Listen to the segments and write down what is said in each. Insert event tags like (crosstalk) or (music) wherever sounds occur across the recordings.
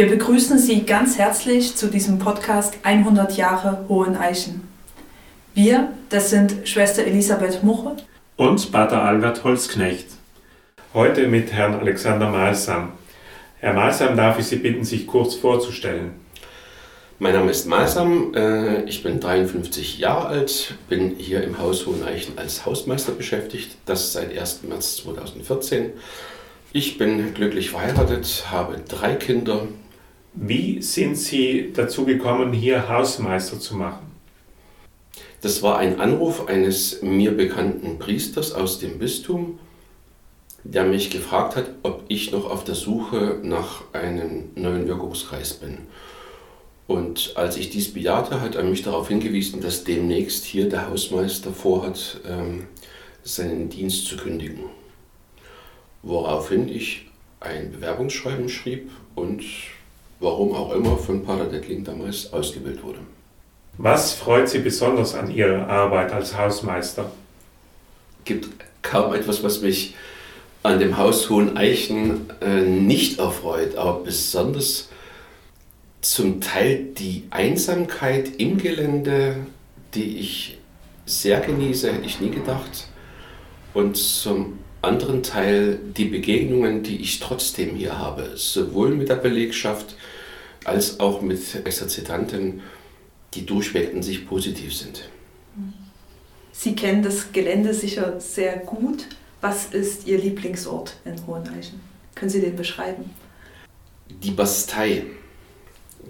Wir begrüßen Sie ganz herzlich zu diesem Podcast 100 Jahre Hohen Eichen. Wir, das sind Schwester Elisabeth Muche und Pater Albert Holzknecht. Heute mit Herrn Alexander Malsam. Herr Malsam, darf ich Sie bitten, sich kurz vorzustellen? Mein Name ist Malsam, äh, ich bin 53 Jahre alt, bin hier im Haus Hoheneichen als Hausmeister beschäftigt, das seit 1. März 2014. Ich bin glücklich verheiratet, habe drei Kinder. Wie sind Sie dazu gekommen, hier Hausmeister zu machen? Das war ein Anruf eines mir bekannten Priesters aus dem Bistum, der mich gefragt hat, ob ich noch auf der Suche nach einem neuen Wirkungskreis bin. Und als ich dies bejahte, hat er mich darauf hingewiesen, dass demnächst hier der Hausmeister vorhat, ähm, seinen Dienst zu kündigen. Woraufhin ich ein Bewerbungsschreiben schrieb und warum auch immer von Pater Dettling damals ausgewählt wurde. Was freut Sie besonders an Ihrer Arbeit als Hausmeister? Es gibt kaum etwas, was mich an dem Haus Hohen Eichen äh, nicht erfreut, aber besonders zum Teil die Einsamkeit im Gelände, die ich sehr genieße, hätte ich nie gedacht. Und zum anderen Teil die Begegnungen, die ich trotzdem hier habe, sowohl mit der Belegschaft als auch mit Exerzitanten, die durchweg in sich positiv sind. Sie kennen das Gelände sicher sehr gut. Was ist Ihr Lieblingsort in Hoheneichen? Können Sie den beschreiben? Die Bastei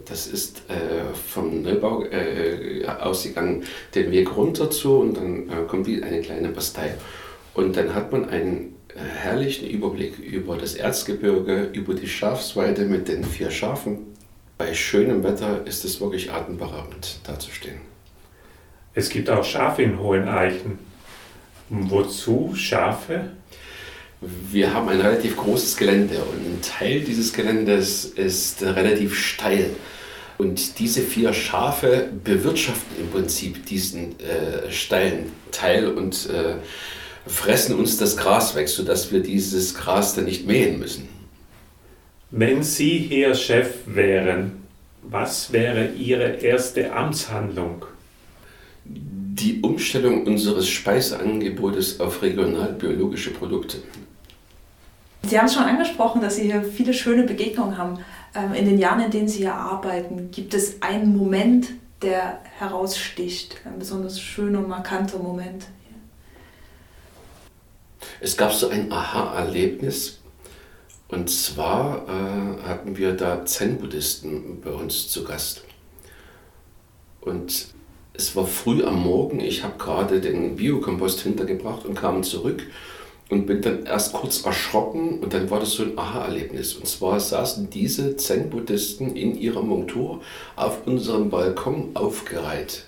das ist äh, vom Neubau äh, ausgegangen, den Weg runter zu und dann äh, kommt wie eine kleine Bastei. Und dann hat man einen äh, herrlichen Überblick über das Erzgebirge, über die Schafsweide mit den vier Schafen. Bei schönem Wetter ist es wirklich atemberaubend, da zu stehen. Es gibt auch Schafe in Hohen Eichen. Wozu Schafe? Wir haben ein relativ großes Gelände und ein Teil dieses Geländes ist relativ steil. Und diese vier Schafe bewirtschaften im Prinzip diesen äh, steilen Teil und äh, fressen uns das Gras weg, sodass wir dieses Gras dann nicht mähen müssen. Wenn Sie hier Chef wären, was wäre Ihre erste Amtshandlung? Die Umstellung unseres Speiseangebotes auf regionalbiologische Produkte. Sie haben es schon angesprochen, dass Sie hier viele schöne Begegnungen haben. Ähm, in den Jahren, in denen Sie hier arbeiten, gibt es einen Moment, der heraussticht, ein besonders schöner, markanter Moment? Es gab so ein Aha-Erlebnis. Und zwar äh, hatten wir da Zen-Buddhisten bei uns zu Gast. Und es war früh am Morgen, ich habe gerade den Biokompost hintergebracht und kam zurück und bin dann erst kurz erschrocken und dann war das so ein Aha-Erlebnis. Und zwar saßen diese Zen-Buddhisten in ihrer Montur auf unserem Balkon aufgereiht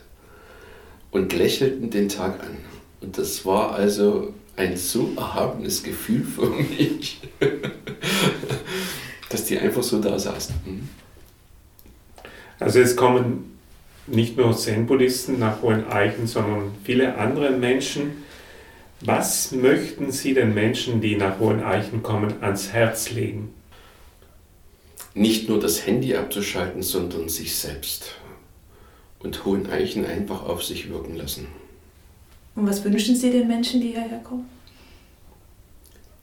und lächelten den Tag an. Und das war also ein so erhabenes Gefühl für mich, (laughs) dass die einfach so da saßen. Mhm. Also es kommen nicht nur Zen-Buddhisten nach Hohen Eichen, sondern viele andere Menschen, was möchten Sie den Menschen, die nach Hohen Eichen kommen, ans Herz legen? Nicht nur das Handy abzuschalten, sondern sich selbst und Hohen Eichen einfach auf sich wirken lassen. Und was wünschen Sie den Menschen, die hierher kommen?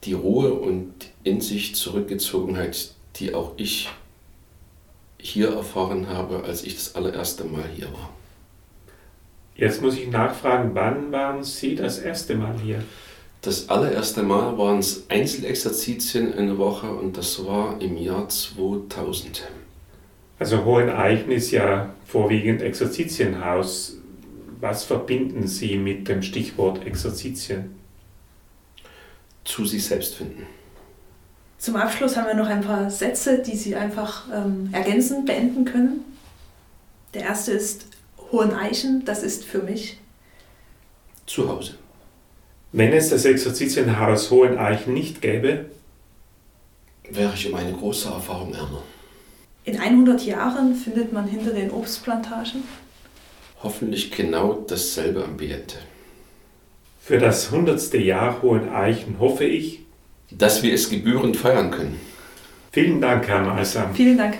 Die Ruhe und in sich Zurückgezogenheit, die auch ich hier erfahren habe, als ich das allererste Mal hier war. Jetzt muss ich nachfragen, wann waren Sie das erste Mal hier? Das allererste Mal waren es Einzelexerzitien in der Woche und das war im Jahr 2000. Also Hoheneichen ist ja vorwiegend Exerzitienhaus. Was verbinden Sie mit dem Stichwort Exerzitien? Zu sich selbst finden. Zum Abschluss haben wir noch ein paar Sätze, die Sie einfach ähm, ergänzend beenden können. Der erste ist, Hoheneichen, das ist für mich zu Hause. Wenn es das Exerzitienhaus Hoheneichen nicht gäbe, wäre ich um eine große Erfahrung ärmer. In 100 Jahren findet man hinter den Obstplantagen hoffentlich genau dasselbe Ambiente. Für das 100. Jahr Hoheneichen hoffe ich, dass wir es gebührend feiern können. Vielen Dank, Herr Meiser. Vielen Dank.